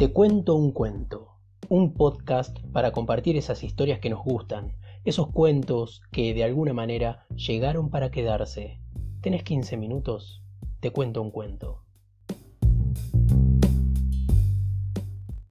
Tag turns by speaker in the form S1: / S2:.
S1: Te cuento un cuento, un podcast para compartir esas historias que nos gustan, esos cuentos que de alguna manera llegaron para quedarse. ¿Tenés 15 minutos? Te cuento un cuento.